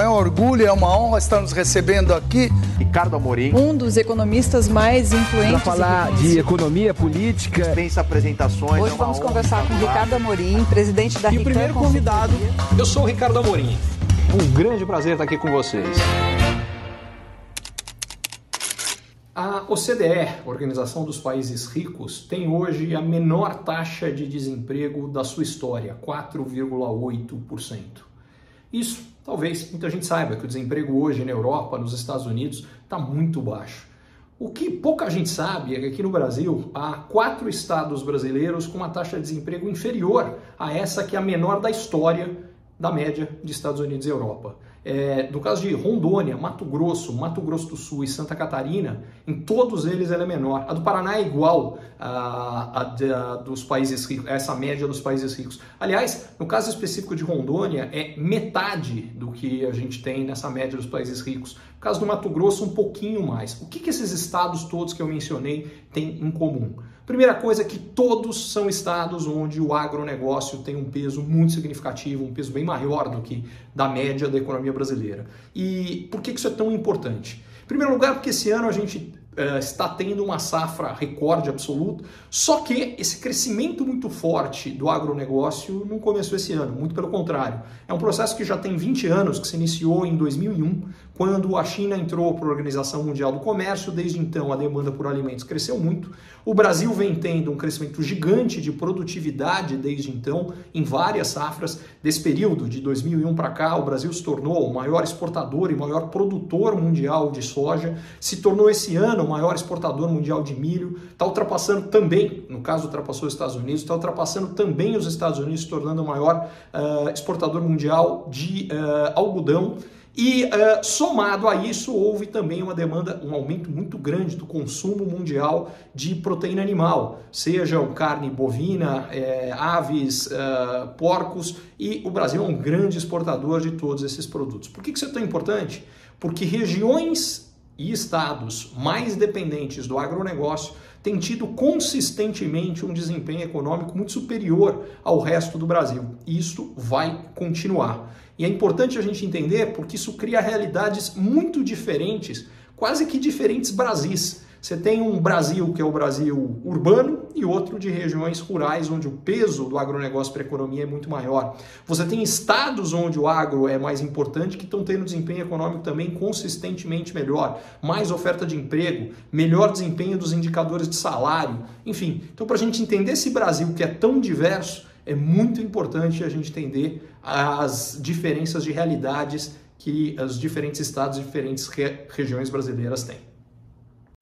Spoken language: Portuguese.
É um orgulho, é uma honra estar nos recebendo aqui. Ricardo Amorim. Um dos economistas mais influentes. Para falar de economia política. Dispensa apresentações. Hoje é vamos conversar com Ricardo Amorim, presidente da E o primeiro convidado, eu sou o Ricardo Amorim. Um grande prazer estar aqui com vocês. A OCDE, Organização dos Países Ricos, tem hoje a menor taxa de desemprego da sua história, 4,8%. Isso, talvez muita gente saiba que o desemprego hoje na Europa, nos Estados Unidos, está muito baixo. O que pouca gente sabe é que aqui no Brasil há quatro estados brasileiros com uma taxa de desemprego inferior a essa que é a menor da história da média de Estados Unidos e Europa. É, no caso de Rondônia, Mato Grosso, Mato Grosso do Sul e Santa Catarina, em todos eles ela é menor. A do Paraná é igual a, a, a dos países ricos, essa média dos países ricos. Aliás, no caso específico de Rondônia, é metade do que a gente tem nessa média dos países ricos. No caso do Mato Grosso, um pouquinho mais. O que, que esses estados todos que eu mencionei têm em comum? Primeira coisa é que todos são estados onde o agronegócio tem um peso muito significativo, um peso bem maior do que da média da economia brasileira. E por que isso é tão importante? Em primeiro lugar, porque esse ano a gente uh, está tendo uma safra recorde absoluto, só que esse crescimento muito forte do agronegócio não começou esse ano, muito pelo contrário. É um processo que já tem 20 anos, que se iniciou em 2001, quando a China entrou para a Organização Mundial do Comércio, desde então a demanda por alimentos cresceu muito. O Brasil vem tendo um crescimento gigante de produtividade desde então, em várias safras. Desse período, de 2001 para cá, o Brasil se tornou o maior exportador e maior produtor mundial de soja, se tornou esse ano o maior exportador mundial de milho, está ultrapassando também, no caso ultrapassou os Estados Unidos, está ultrapassando também os Estados Unidos, se tornando o maior uh, exportador mundial de uh, algodão. E uh, somado a isso, houve também uma demanda, um aumento muito grande do consumo mundial de proteína animal, seja carne bovina, aves, uh, porcos, e o Brasil é um grande exportador de todos esses produtos. Por que isso é tão importante? Porque regiões e estados mais dependentes do agronegócio têm tido consistentemente um desempenho econômico muito superior ao resto do Brasil. E isso vai continuar. E é importante a gente entender porque isso cria realidades muito diferentes, quase que diferentes Brasis. Você tem um Brasil que é o Brasil urbano e outro de regiões rurais, onde o peso do agronegócio para a economia é muito maior. Você tem estados onde o agro é mais importante que estão tendo desempenho econômico também consistentemente melhor, mais oferta de emprego, melhor desempenho dos indicadores de salário, enfim. Então, para a gente entender esse Brasil que é tão diverso, é muito importante a gente entender as diferenças de realidades que os diferentes estados e diferentes re regiões brasileiras têm.